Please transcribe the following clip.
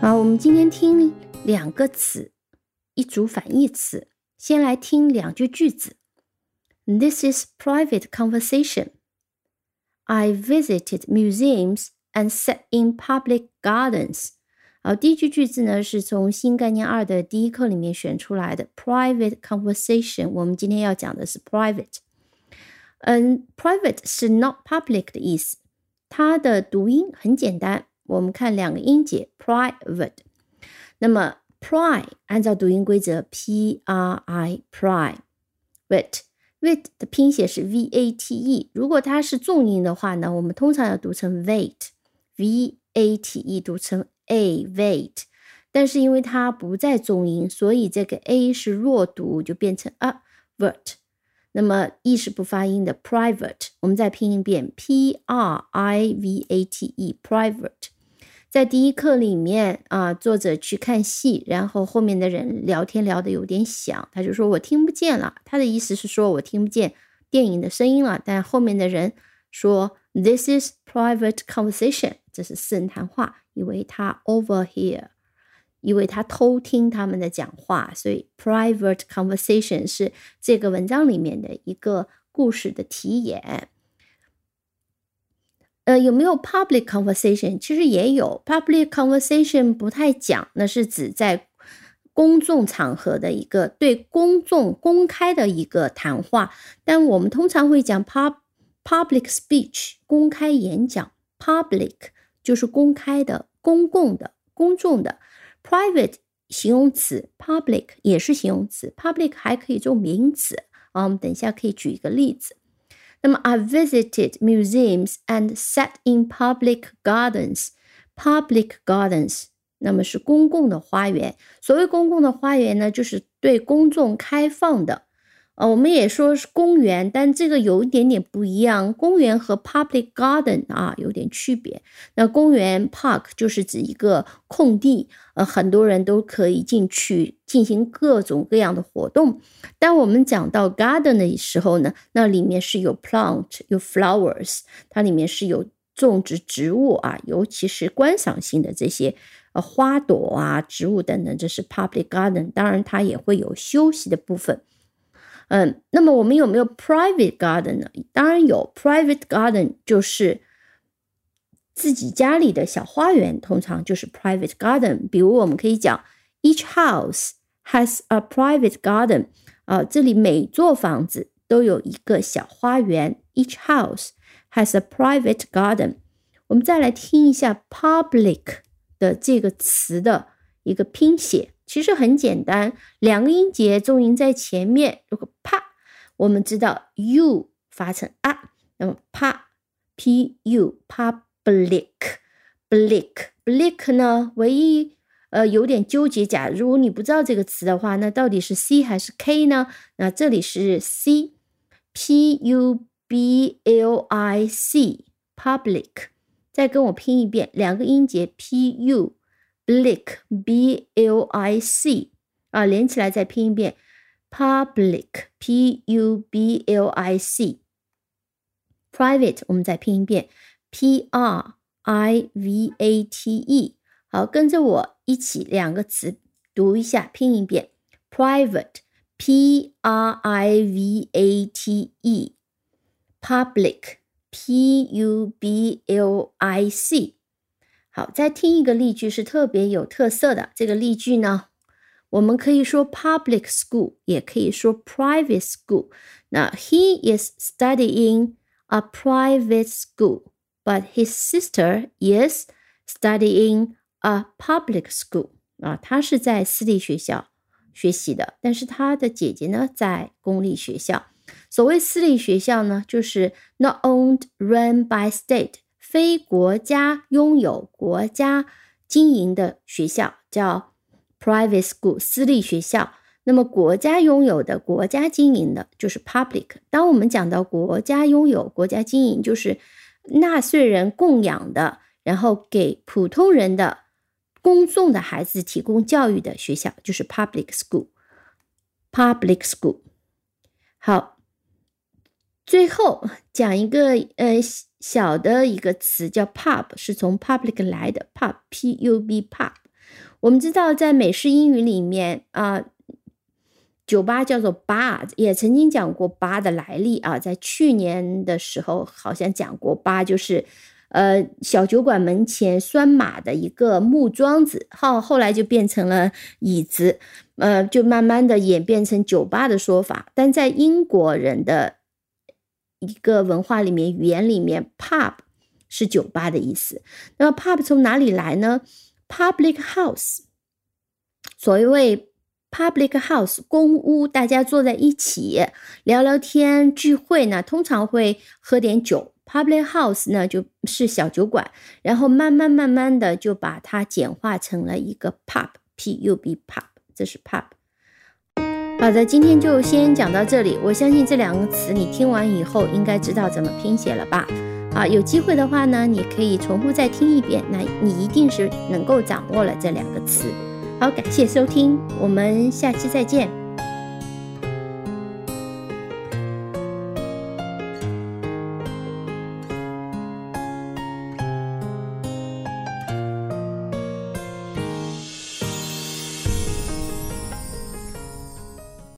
好，我们今天听两个词，一组反义词。先来听两句句子。This is private conversation. I visited museums and sat in public gardens. 好，第一句句子呢是从新概念二的第一课里面选出来的。Private conversation，我们今天要讲的是 private。嗯，private 是 not public 的意思。它的读音很简单，我们看两个音节，private。那么 pri 按照读音规则，p r i pry，wait。wait 的拼写是 v a t e，如果它是重音的话呢，我们通常要读成 wait，v a t e 读成 a wait，但是因为它不在重音，所以这个 a 是弱读，就变成 a vert。那么 e 是不发音的 private，我们再拼一遍 p r i v a t e private。在第一课里面啊，作者去看戏，然后后面的人聊天聊得有点响，他就说我听不见了。他的意思是说我听不见电影的声音了。但后面的人说 This is private conversation，这是私人谈话，以为他 overhear，以为他偷听他们的讲话。所以 private conversation 是这个文章里面的一个故事的题眼。呃，有没有 public conversation？其实也有 public conversation，不太讲，那是指在公众场合的一个对公众公开的一个谈话。但我们通常会讲 pub public speech，公开演讲。public 就是公开的、公共的、公众的。private 形容词，public 也是形容词，public 还可以做名词啊。我们等一下可以举一个例子。那么，I visited museums and sat in public gardens. Public gardens，那么是公共的花园。所谓公共的花园呢，就是对公众开放的。呃，我们也说是公园，但这个有一点点不一样。公园和 public garden 啊有点区别。那公园 park 就是指一个空地，呃，很多人都可以进去进行各种各样的活动。当我们讲到 garden 的时候呢，那里面是有 plant 有 flowers，它里面是有种植植物啊，尤其是观赏性的这些呃花朵啊、植物等等，这是 public garden。当然，它也会有休息的部分。嗯，那么我们有没有 private garden 呢？当然有，private garden 就是自己家里的小花园，通常就是 private garden。比如我们可以讲，each house has a private garden。啊，这里每座房子都有一个小花园，each house has a private garden。我们再来听一下 public 的这个词的一个拼写。其实很简单，两个音节重音在前面。如果啪，我们知道 u 发成啊，那么啪 p u public blick blick 呢？唯一呃有点纠结。假如你不知道这个词的话，那到底是 c 还是 k 呢？那这里是 c p u b l i c public。再跟我拼一遍，两个音节 p u。Blick, b l i c 啊，连起来再拼一遍，public, p u b l i c。Private 我们再拼一遍，p r i v a t e。好，跟着我一起两个词读一下，拼一遍，private, p r i v a t e。Public, p u b l i c。 好，再听一个例句是特别有特色的。这个例句呢，我们可以说 public school，也可以说 private school。那 he is studying a private school，but his sister is studying a public school。啊，他是在私立学校学习的，但是他的姐姐呢，在公立学校。所谓私立学校呢，就是 not owned run by state。 非国家拥有、国家经营的学校叫 private school，私立学校。那么国家拥有的、国家经营的就是 public。当我们讲到国家拥有、国家经营，就是纳税人供养的，然后给普通人的、公众的孩子提供教育的学校，就是 public school。public school。好，最后讲一个呃。小的一个词叫 pub，是从 public 来的 pub，p u b pub。我们知道，在美式英语里面啊，酒吧叫做 bar，也曾经讲过 bar 的来历啊。在去年的时候，好像讲过 bar 就是呃小酒馆门前拴马的一个木桩子，后后来就变成了椅子，呃，就慢慢的演变成酒吧的说法。但在英国人的一个文化里面、语言里面，pub 是酒吧的意思。那么 pub 从哪里来呢？Public house，所谓。Public house 公屋，大家坐在一起聊聊天、聚会呢，通常会喝点酒。Public house 呢就是小酒馆，然后慢慢慢慢的就把它简化成了一个 pub，P-U-B pub，这是 pub。好的，今天就先讲到这里。我相信这两个词你听完以后应该知道怎么拼写了吧？啊，有机会的话呢，你可以重复再听一遍，那你一定是能够掌握了这两个词。好，感谢收听，我们下期再见。